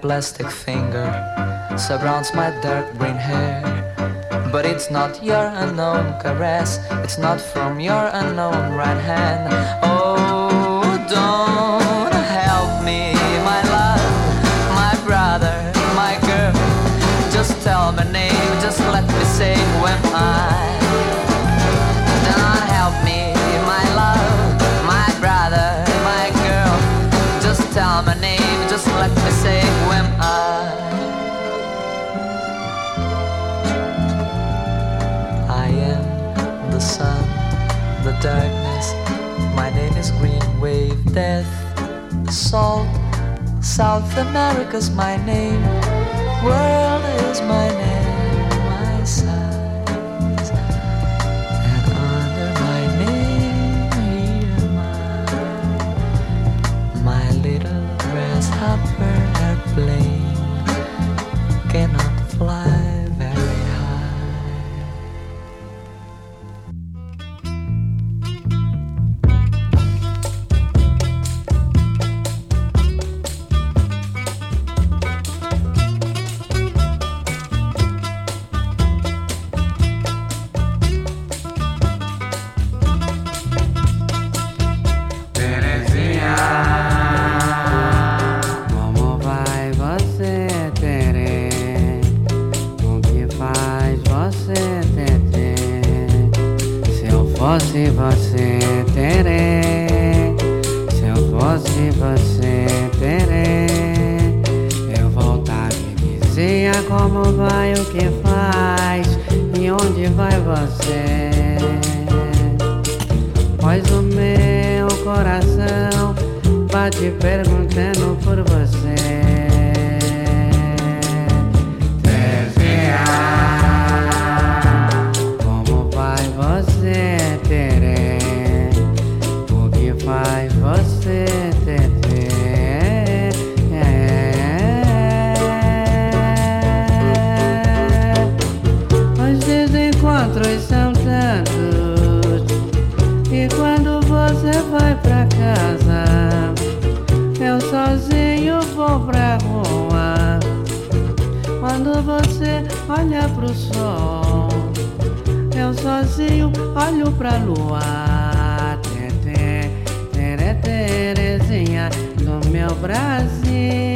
plastic finger surrounds my dark green hair. But it's not your unknown caress, it's not from your unknown right hand. Oh, don't help me, my love, my brother, my girl. Just tell my name, just let me say am I. my name, just let me say who am I. I am the sun, the darkness. My name is Green Wave Death. Salt, South America's my name. World is my name, blame. Terei. Se eu fosse você, terei. Eu voltava e dizia como vai, o que faz e onde vai você. Pois o meu coração bate perguntando por você. Olha pro sol. Eu sozinho olho pra lua. Meu Brasil.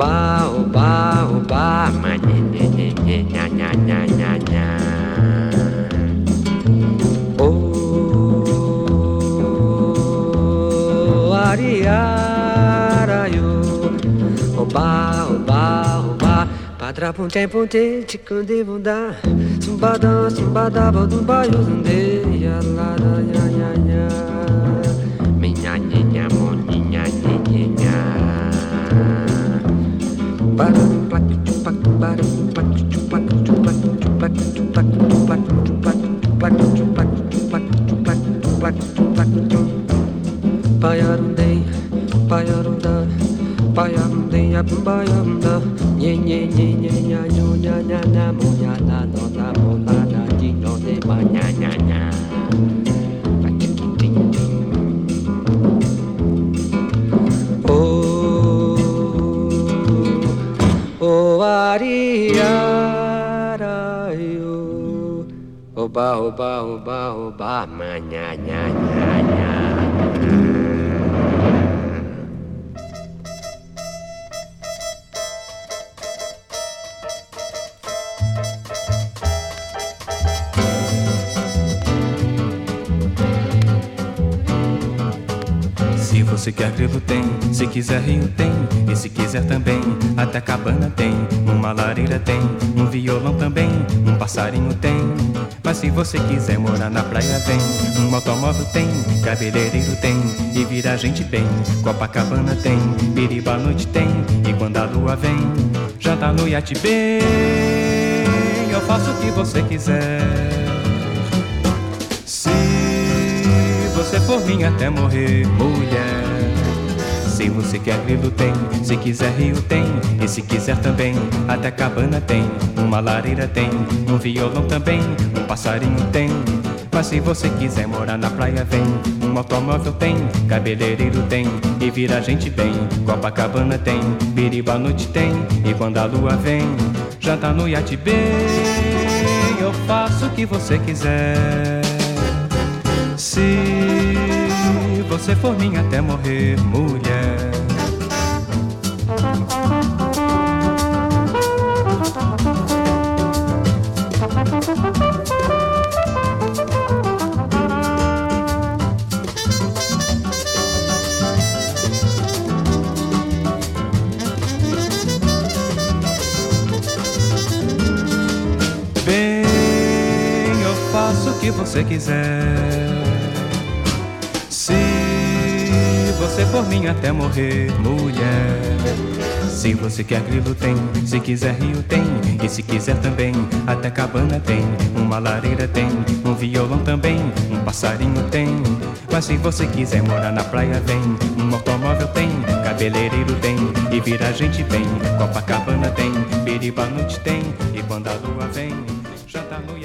Oba, oba, oba, ma nya nyo nya nya nya mo nya na no na mo na na di no de ba nya nya nya Yo Oba oba oba oba ma Se quer grilo tem, se quiser rio tem, e se quiser também, até cabana tem, uma lareira tem, um violão também, um passarinho tem. Mas se você quiser morar na praia vem, um automóvel tem, cabeleireiro tem, e vira gente bem, Copacabana tem, biriba noite tem, e quando a lua vem, jantar no iate bem, eu faço o que você quiser. Se você for minha até morrer, mulher. Se você quer grilo tem, se quiser rio tem, e se quiser também, até cabana tem, uma lareira tem, um violão também, um passarinho tem. Mas se você quiser morar na praia vem, um automóvel tem, cabeleireiro tem, e vira gente bem, Copacabana tem, biriba noite tem, e quando a lua vem, jantar no iate bem, eu faço o que você quiser. Se você for minha até morrer, mulher. Bem, eu faço o que você quiser. Você por mim até morrer, mulher. Se você quer grilo tem, se quiser rio tem, e se quiser também, até cabana tem, uma lareira tem, um violão também, um passarinho tem. Mas se você quiser morar na praia vem, um automóvel tem, cabeleireiro tem, e vira gente bem, Copacabana tem, biriba noite tem, e quando a lua vem, já tá no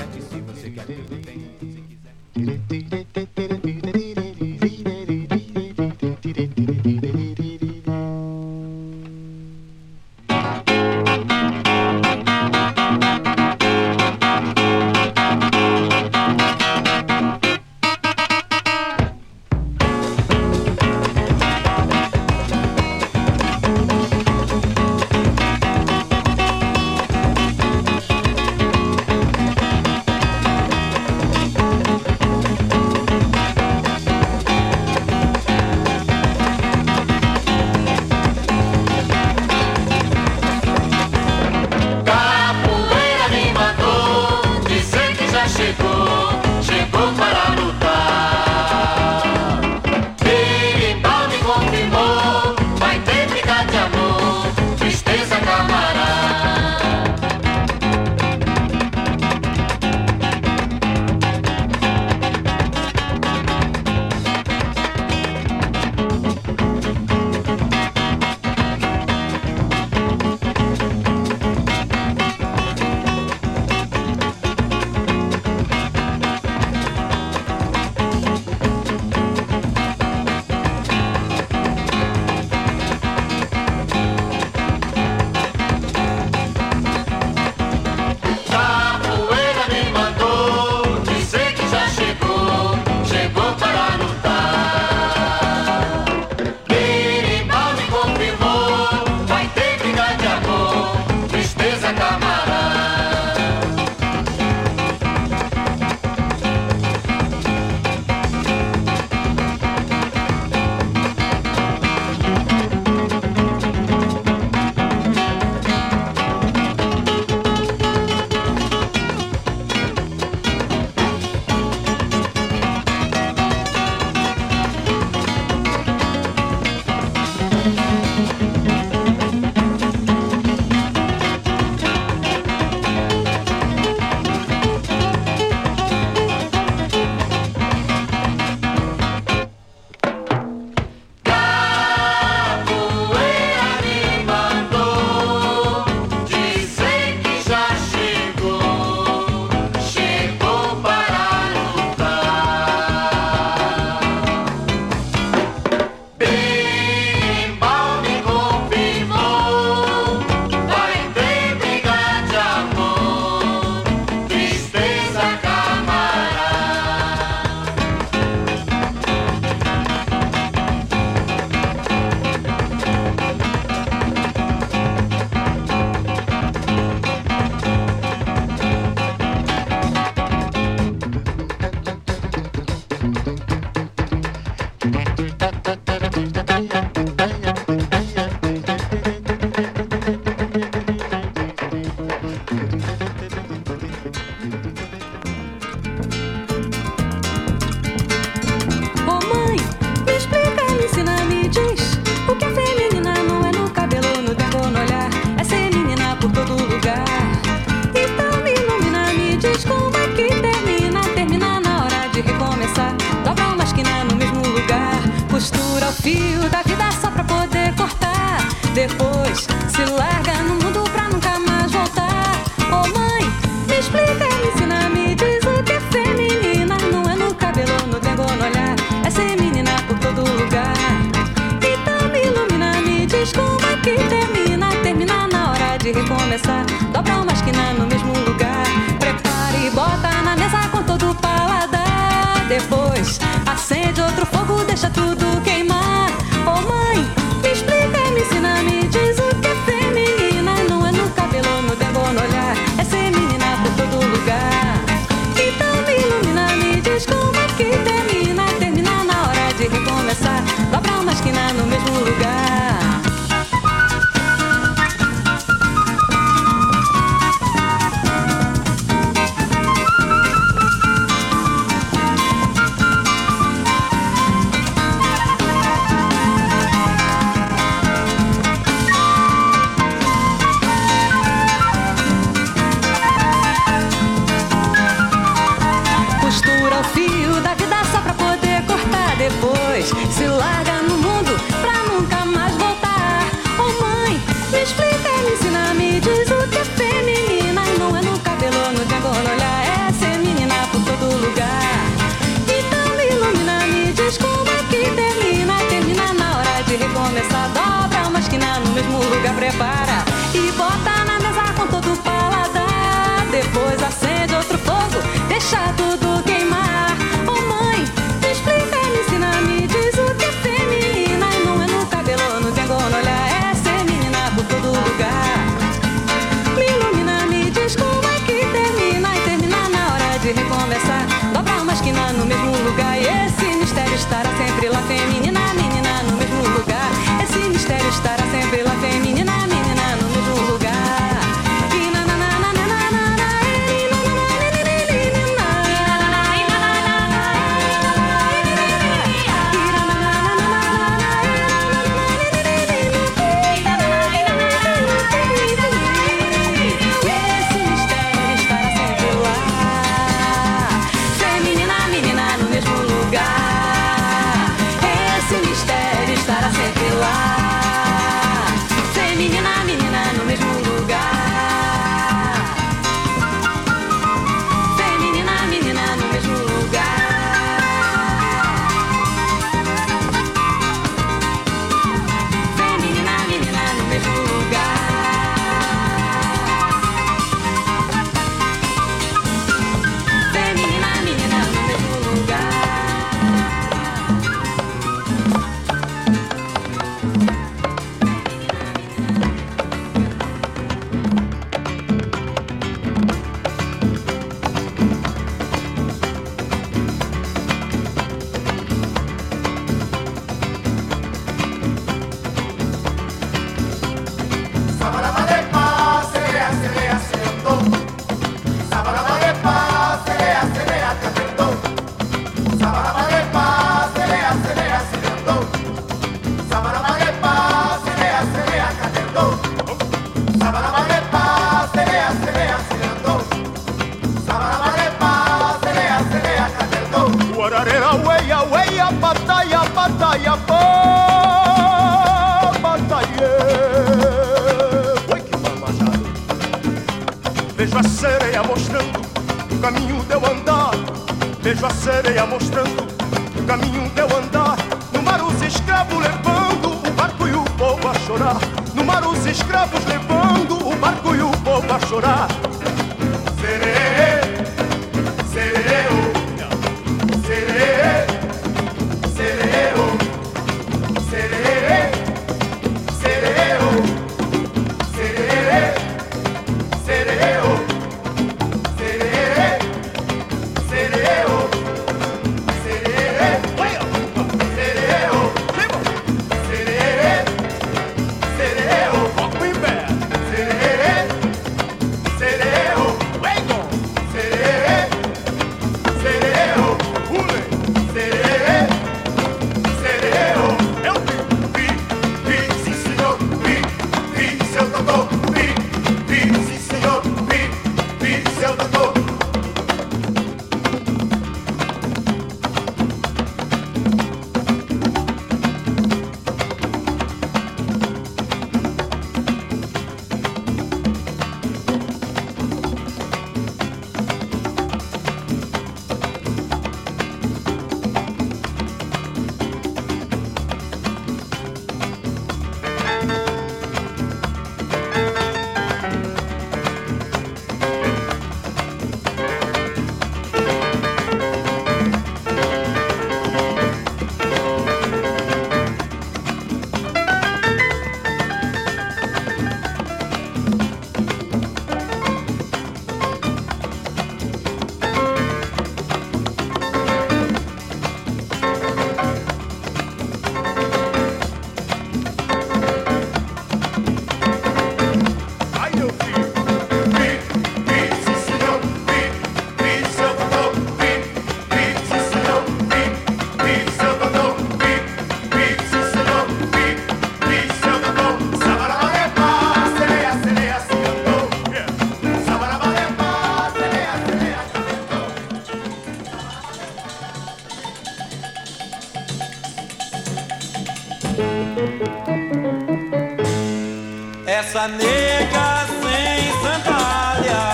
Essa nega sem sandália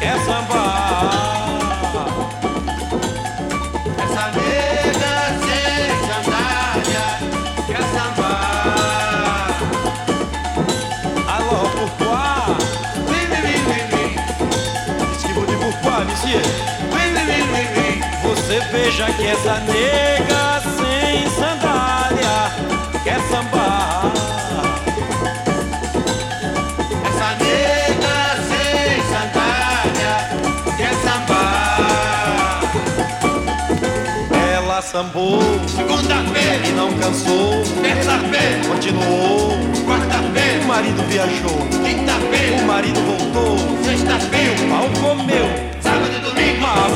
quer sambar. Essa nega sem sandália quer sambar. Alô, pourquoi? Vem, vem, vem, vem, vem. Qu'est-ce que vous dites pourquoi, monsieur? Vem, vem, vem, vem. Você veja que essa nega sem sandália quer sambar. Sambou Segunda-feira, e não cansou, terça-feira, continuou. O quarta-feira, marido viajou, quinta-feira, o marido voltou, sexta-feira, pau comeu. sábado e domingo. Mas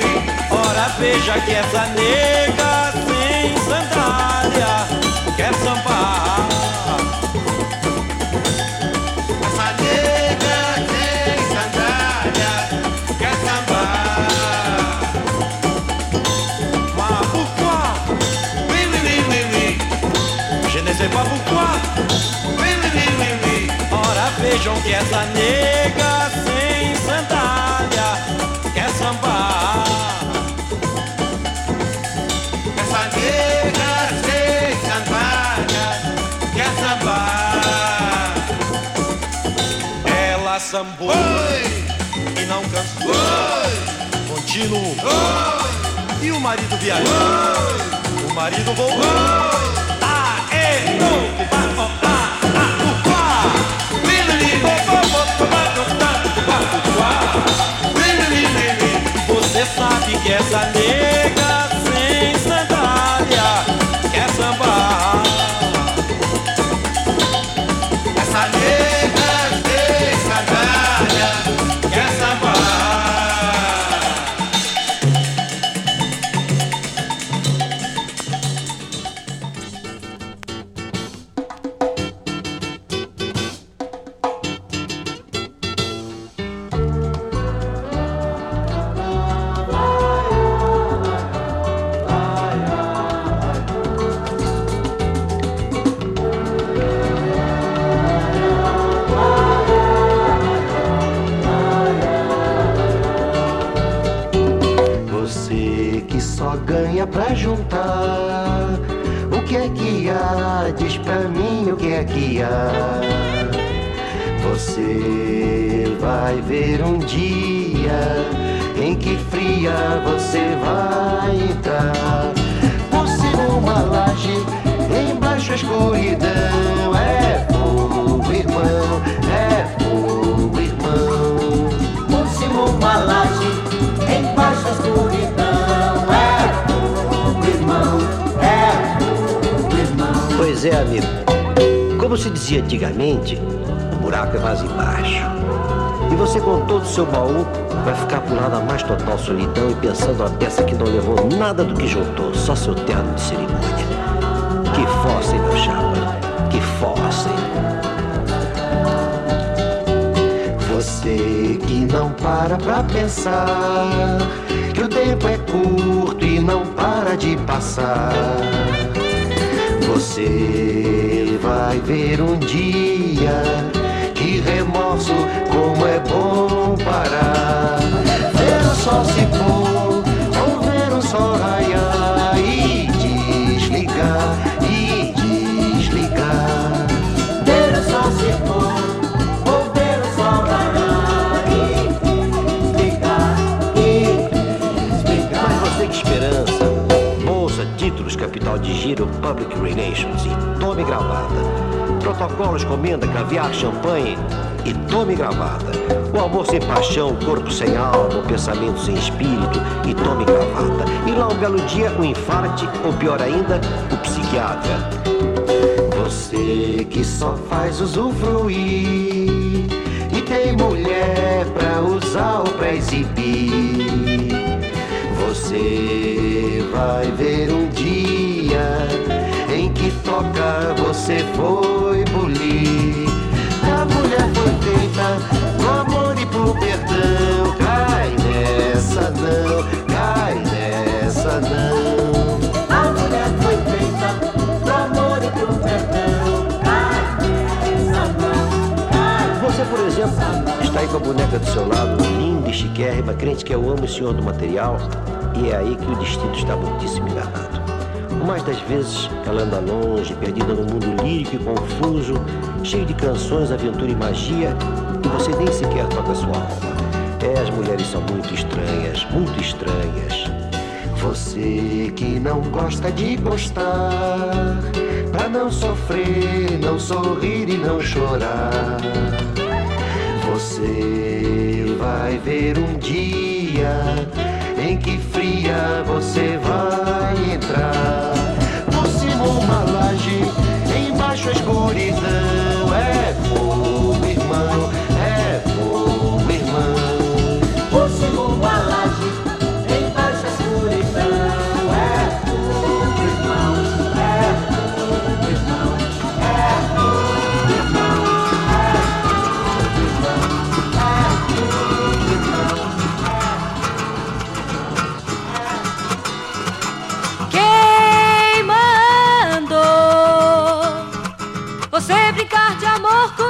vem. Ora veja que essa nega sem sandália quer sambar. Vejam que essa nega sem sandália quer sambar. Essa nega sem sandália quer sambar. Ela sambou Oi, e não cansou, oi, continuou. oi, E o marido viajou, o marido voltou. Ah, é, não, ah, oh, ah, ah, pourquoi? Você sabe que essa nega seu baú vai ficar por lá na mais total solidão e pensando uma peça que não levou nada do que juntou, só seu terno de cerimônia. Que fossa, hein, meu chapa? Que fossa, hein? Você que não para pra pensar que o tempo é curto e não para de passar. Você vai ver um dia que remorso como é parar. Ver o sol se pôr ou ver o sol raiar e desligar e desligar. Ver o sol se pôr ou ver o sol raiar e desligar e desligar. Mas você que esperança. Bolsa, títulos, capital de giro, public relations e tome gravata. Protocolos, comenda, caviar, champanhe e tome gravata. O amor sem paixão, o corpo sem alma, o pensamento sem espírito e tome gravata. E lá um belo dia o infarte, ou pior ainda, o psiquiatra. Você que só faz usufruir e tem mulher pra usar ou pra exibir. Você vai ver um dia em que toca você foi bulir. A mulher foi feita amor Você, por exemplo, está aí com a boneca do seu lado, linda e chiquérrima, crente que eu amo o senhor do material, e é aí que o destino está muitíssimo enganado. Mais das vezes ela anda longe, perdida no mundo lírico e confuso, cheio de canções, aventura e magia, e você nem sequer toca sua alma. É, as mulheres são muito estranhas, muito estranhas. Você que não gosta de gostar, pra não sofrer, não sorrir e não chorar. Você vai ver um dia em que fria você vai entrar. Por cima uma laje, embaixo a de amor comigo,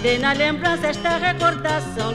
guardei na lembrança esta recordação.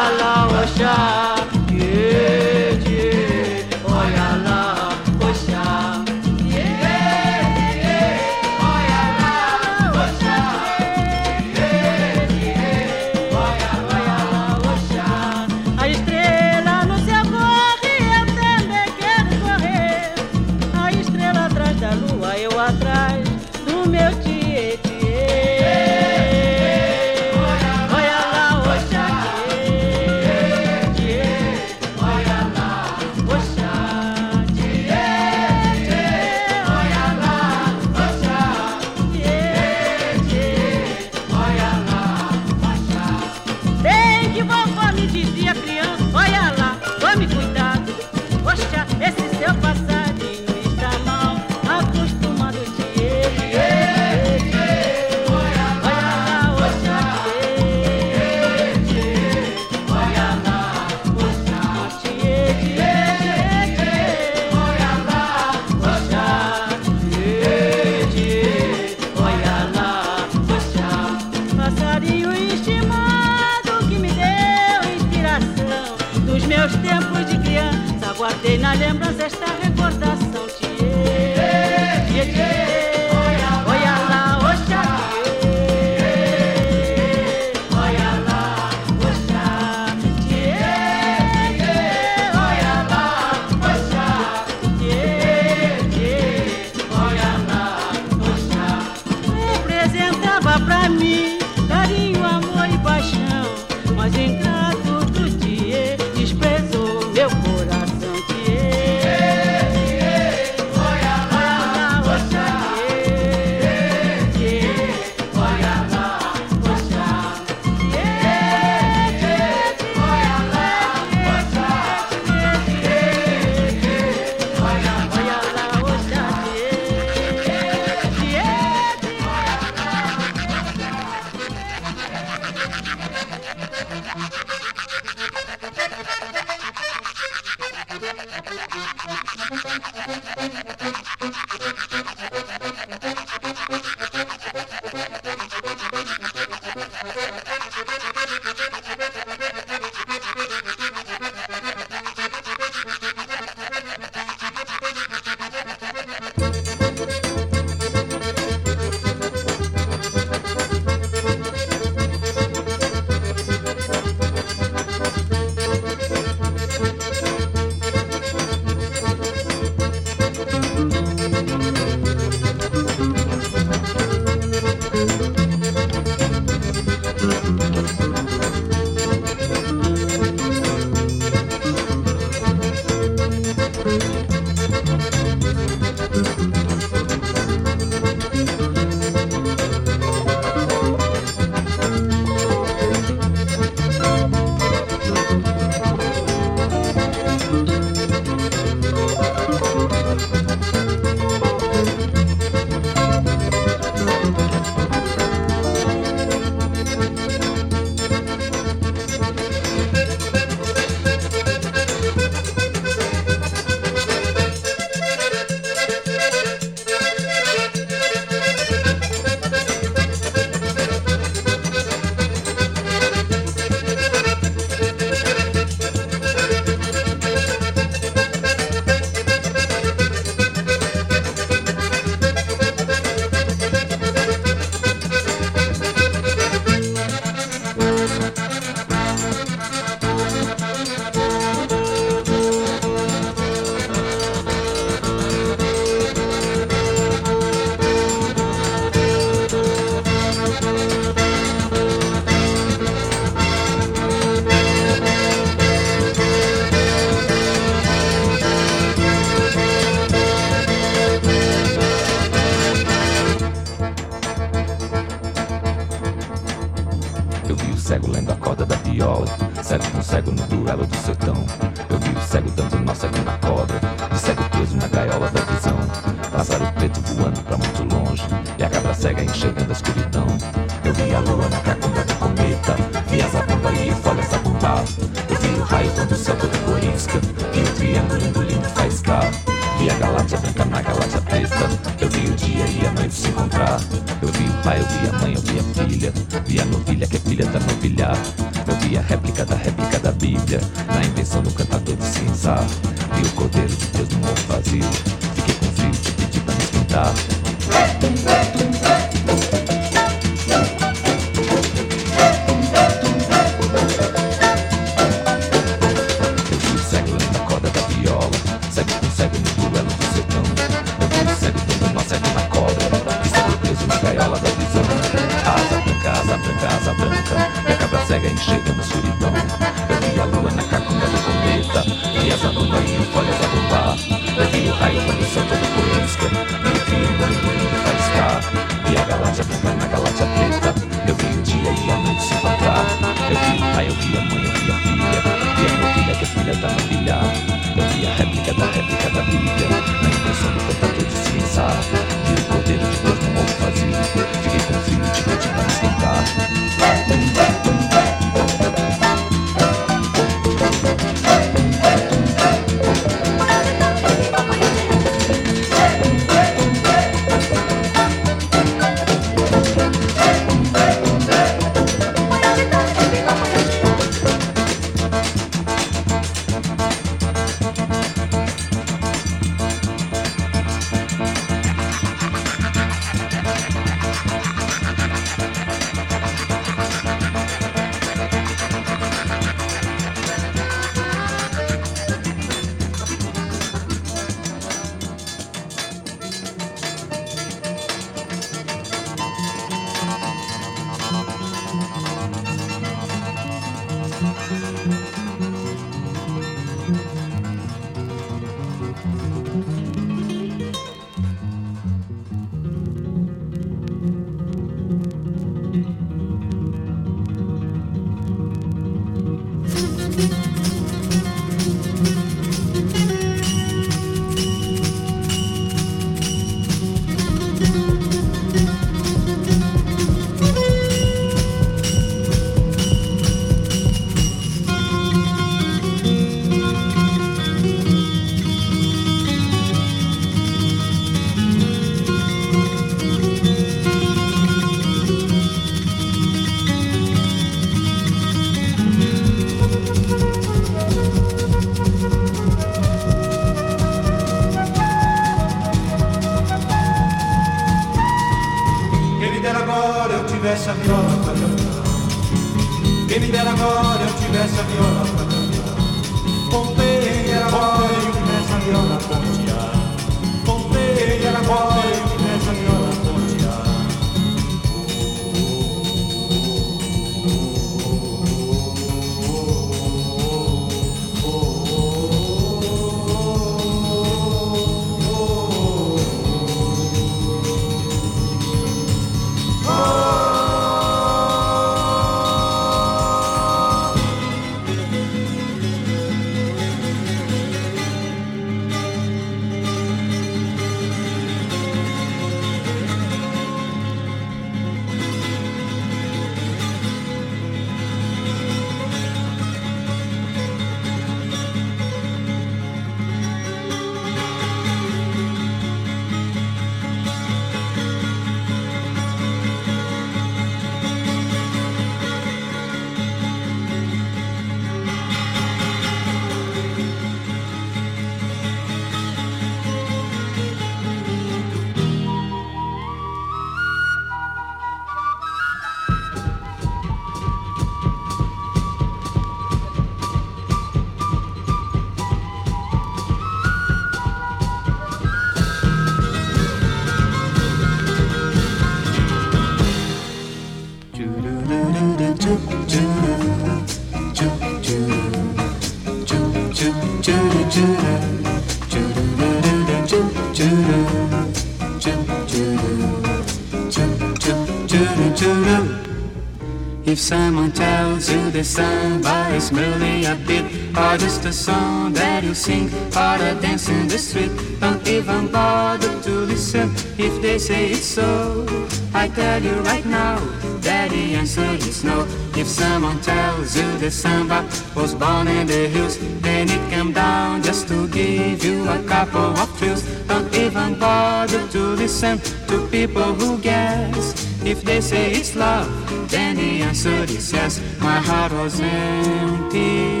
The samba is merely a beat or just a song that you sing or a dance in the street, don't even bother to listen if they say it's so. I tell you right now that the answer is no. If someone tells you the samba was born in the hills, then it came down just to give you a couple of thrills. Don't even bother to listen to people who guess. If they say it's love, then the answer is yes. My heart was empty,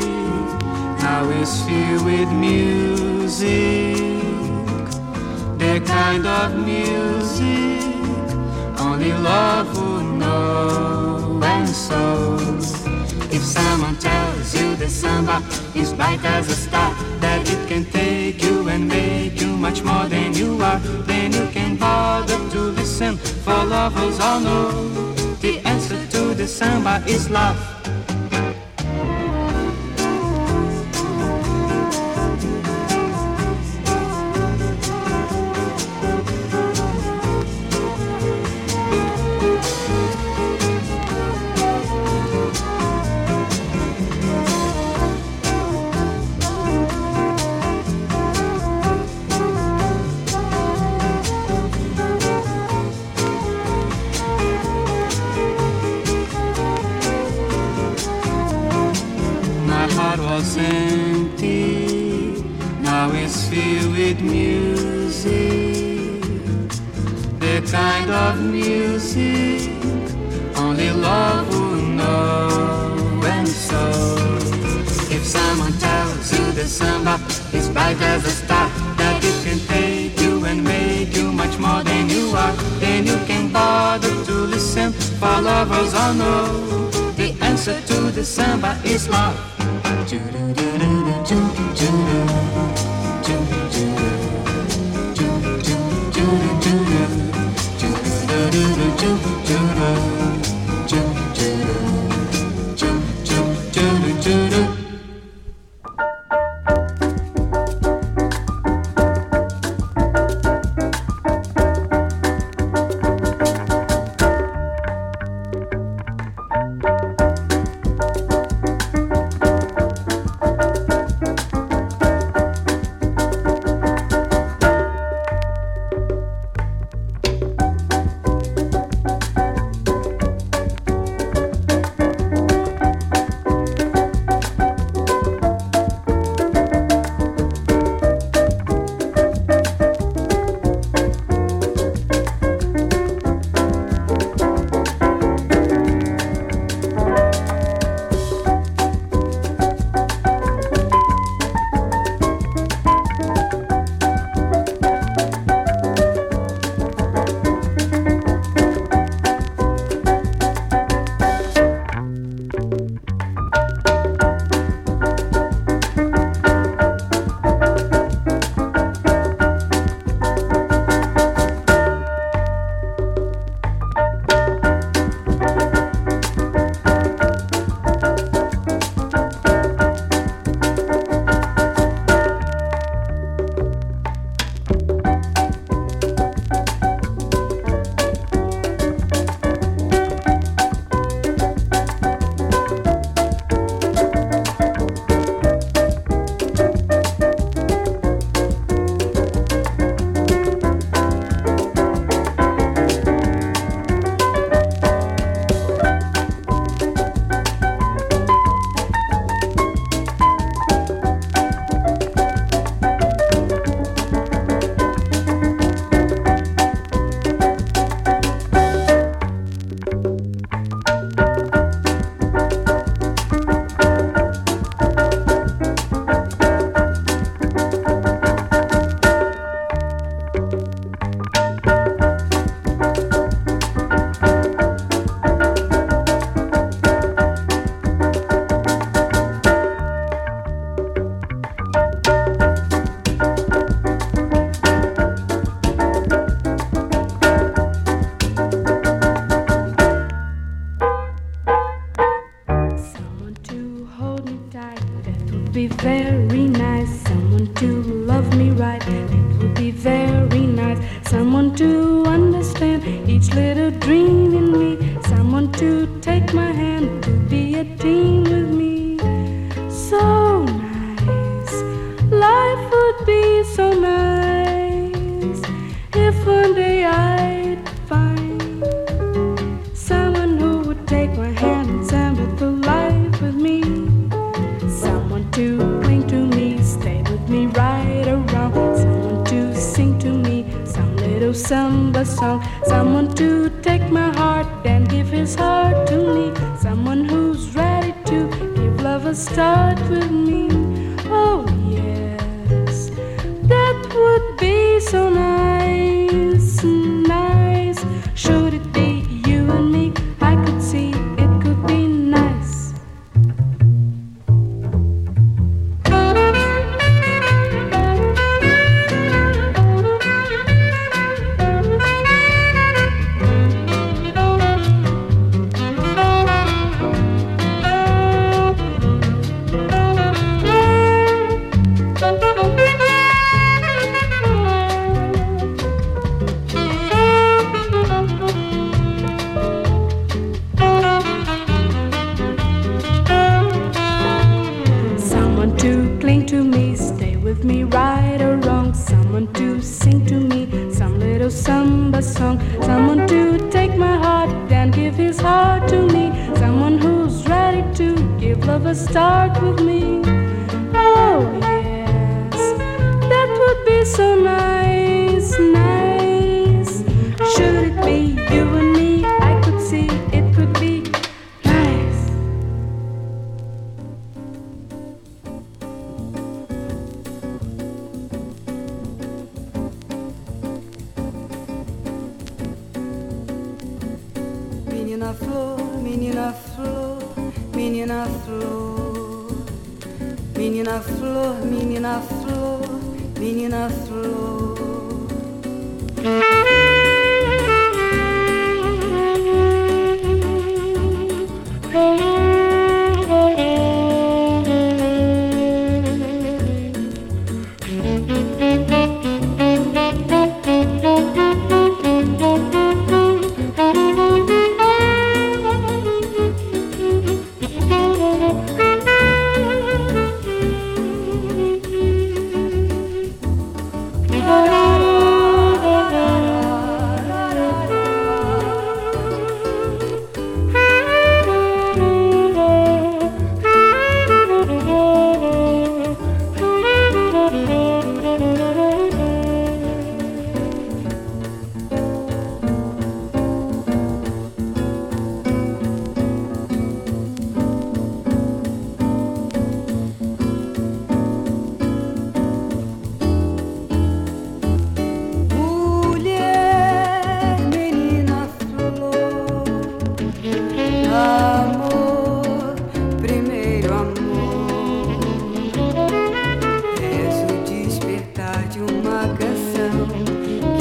now it's filled with music. The kind of music only love would know. And so, if someone tells you the samba is bright as a star, that it can take you and make you much more than you are, then you can bother to listen. For lovers all know the answer to the samba is love. Is love. Me, right or wrong. Someone to sing to me, some little samba song. Someone to take my heart and give his heart to me. Someone who's ready to give love a start with me. Oh, yes, that would be so nice, nice.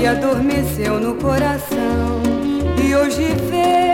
Adormeceu no coração. E hoje vê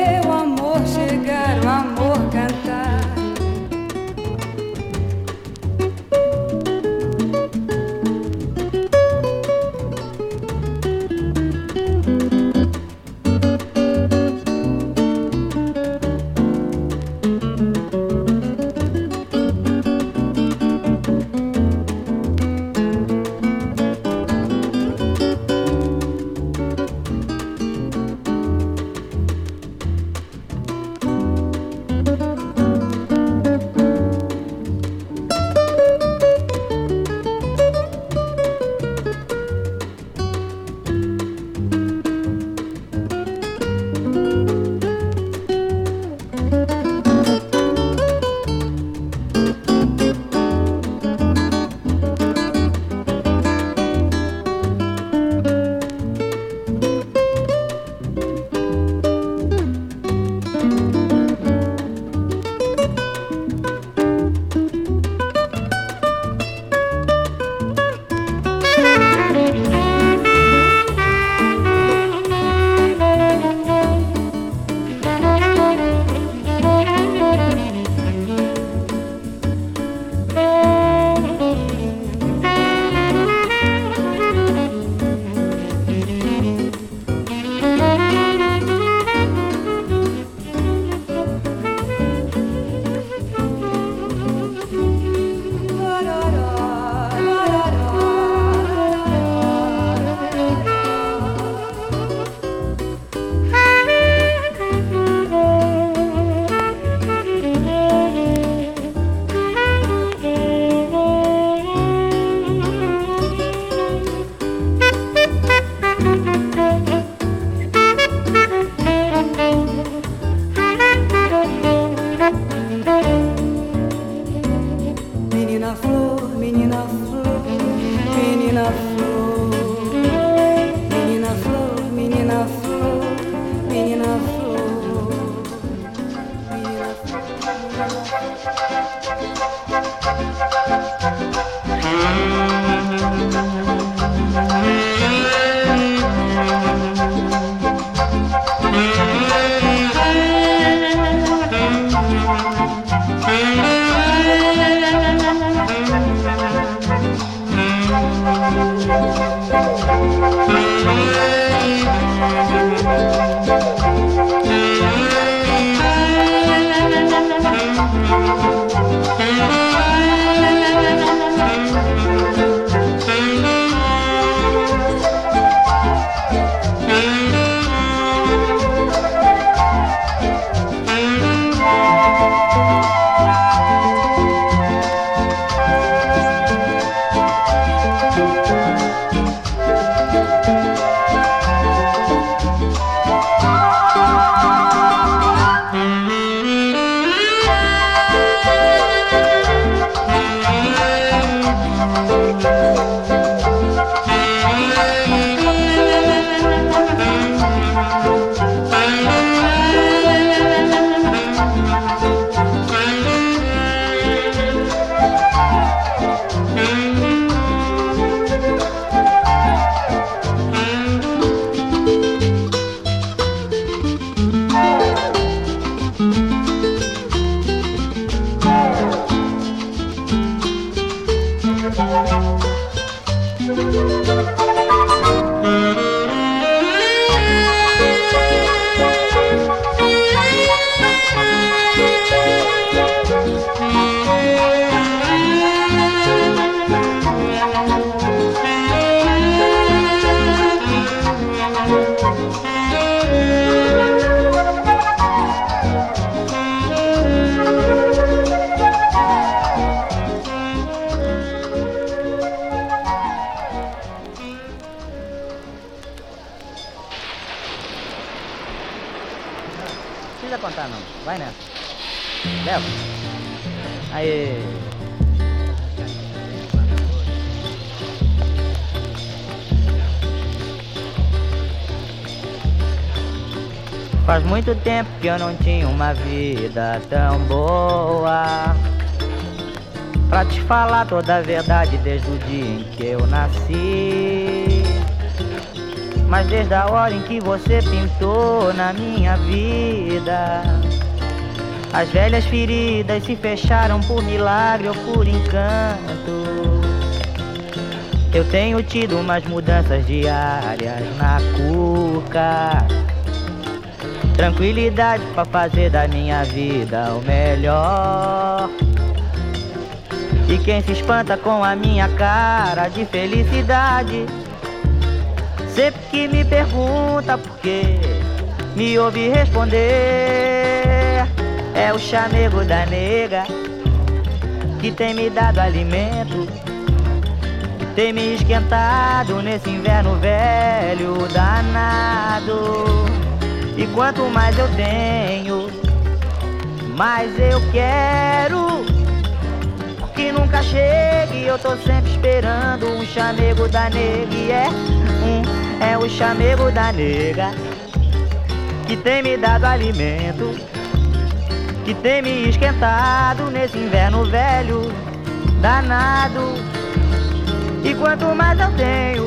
muito tempo que eu não tinha uma vida tão boa. Pra te falar toda a verdade desde o dia em que eu nasci. Mas desde a hora em que você pintou na minha vida, as velhas feridas se fecharam por milagre ou por encanto. Eu tenho tido umas mudanças diárias na cuca. Tranquilidade pra fazer da minha vida o melhor. E quem se espanta com a minha cara de felicidade? Sempre que me pergunta por quê Me ouve responder. É o chamego da nega Que tem me dado alimento Tem me esquentado nesse inverno velho danado E quanto mais eu tenho Mais eu quero que nunca chegue. Eu tô sempre esperando um chamego da nega. E é, um, é o chamego da nega que tem me dado alimento, que tem me esquentado nesse inverno velho danado. E quanto mais eu tenho,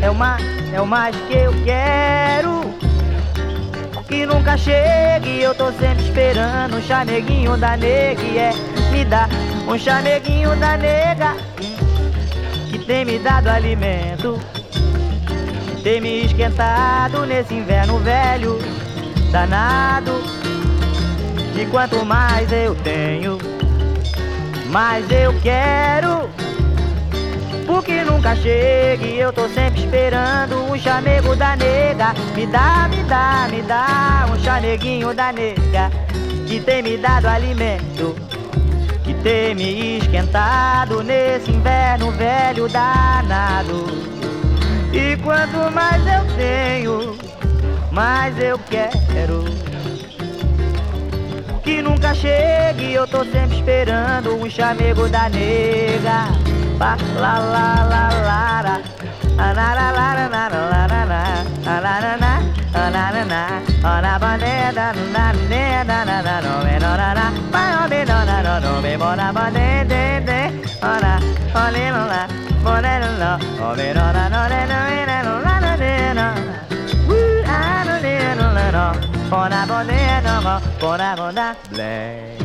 é o mais, é o mais que eu quero. Que nunca chegue, eu tô sempre esperando um chameguinho da nega. É, me dá um chameguinho da nega que tem me dado alimento, tem me esquentado nesse inverno velho danado. E quanto mais eu tenho, mais eu quero. Nunca chegue, eu tô sempre esperando um chamego da nega. Me dá, me dá, me dá um chameguinho da nega que tem me dado alimento que tem me esquentado nesse inverno velho danado. E quanto mais eu tenho, mais eu quero. Que nunca chegue, eu tô sempre esperando um chamego da nega. Pa, la la la la la. Anara la la la la la la. Anara na. Anara na. Ana bandeira na na na na na no me no na na. Ba o me no na no no me mo na ba de de de. Ana ole no la. Mo ne no no. O me no na no ne no me ne no la no ne no. Woo ah no ne no la no. Bona bona no mo. Bona bona bleh.